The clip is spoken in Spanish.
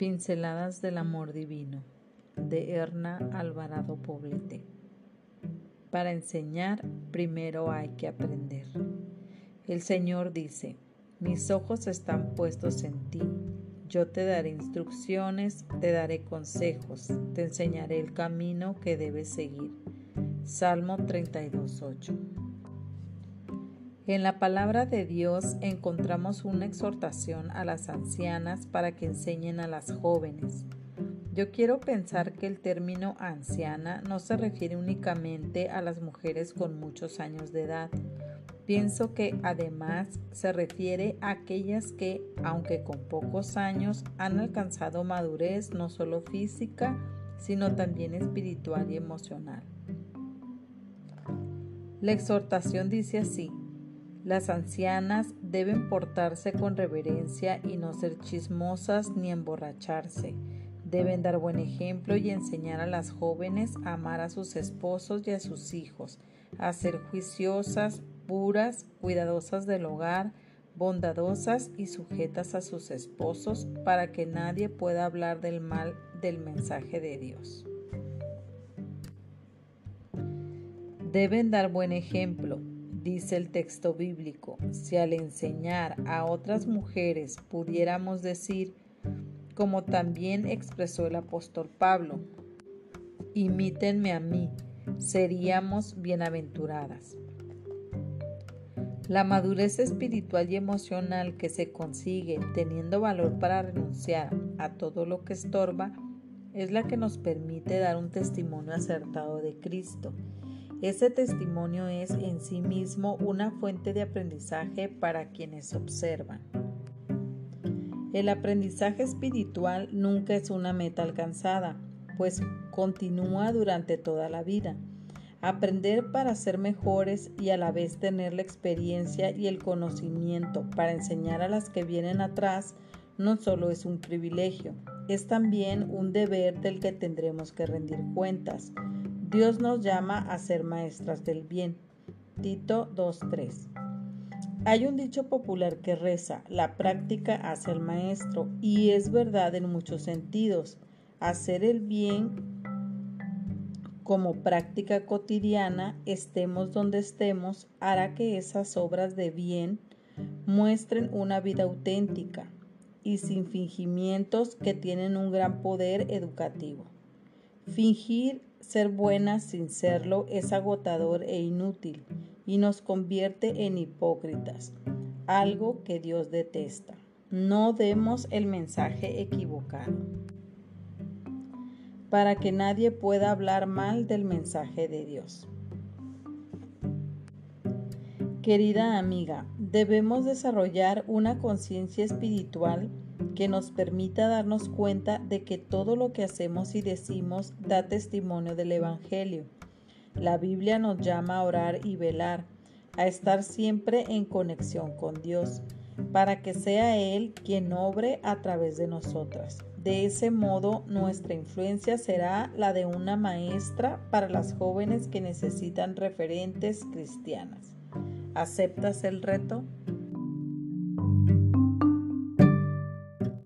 Pinceladas del Amor Divino de Erna Alvarado Poblete. Para enseñar, primero hay que aprender. El Señor dice, mis ojos están puestos en ti. Yo te daré instrucciones, te daré consejos, te enseñaré el camino que debes seguir. Salmo 32.8. En la palabra de Dios encontramos una exhortación a las ancianas para que enseñen a las jóvenes. Yo quiero pensar que el término anciana no se refiere únicamente a las mujeres con muchos años de edad. Pienso que además se refiere a aquellas que, aunque con pocos años, han alcanzado madurez no solo física, sino también espiritual y emocional. La exhortación dice así, las ancianas deben portarse con reverencia y no ser chismosas ni emborracharse. Deben dar buen ejemplo y enseñar a las jóvenes a amar a sus esposos y a sus hijos, a ser juiciosas, puras, cuidadosas del hogar, bondadosas y sujetas a sus esposos para que nadie pueda hablar del mal del mensaje de Dios. Deben dar buen ejemplo, dice el texto bíblico, si al enseñar a otras mujeres pudiéramos decir, como también expresó el apóstol Pablo, imítenme a mí, seríamos bienaventuradas. La madurez espiritual y emocional que se consigue teniendo valor para renunciar a todo lo que estorba es la que nos permite dar un testimonio acertado de Cristo ese testimonio es en sí mismo una fuente de aprendizaje para quienes observan. El aprendizaje espiritual nunca es una meta alcanzada, pues continúa durante toda la vida. Aprender para ser mejores y a la vez tener la experiencia y el conocimiento para enseñar a las que vienen atrás no solo es un privilegio, es también un deber del que tendremos que rendir cuentas. Dios nos llama a ser maestras del bien. Tito 2.3. Hay un dicho popular que reza, la práctica hace el maestro, y es verdad en muchos sentidos. Hacer el bien como práctica cotidiana, estemos donde estemos, hará que esas obras de bien muestren una vida auténtica y sin fingimientos que tienen un gran poder educativo. Fingir ser buenas sin serlo es agotador e inútil y nos convierte en hipócritas, algo que Dios detesta. No demos el mensaje equivocado para que nadie pueda hablar mal del mensaje de Dios. Querida amiga, debemos desarrollar una conciencia espiritual que nos permita darnos cuenta de que todo lo que hacemos y decimos da testimonio del Evangelio. La Biblia nos llama a orar y velar, a estar siempre en conexión con Dios, para que sea Él quien obre a través de nosotras. De ese modo, nuestra influencia será la de una maestra para las jóvenes que necesitan referentes cristianas. ¿Aceptas el reto?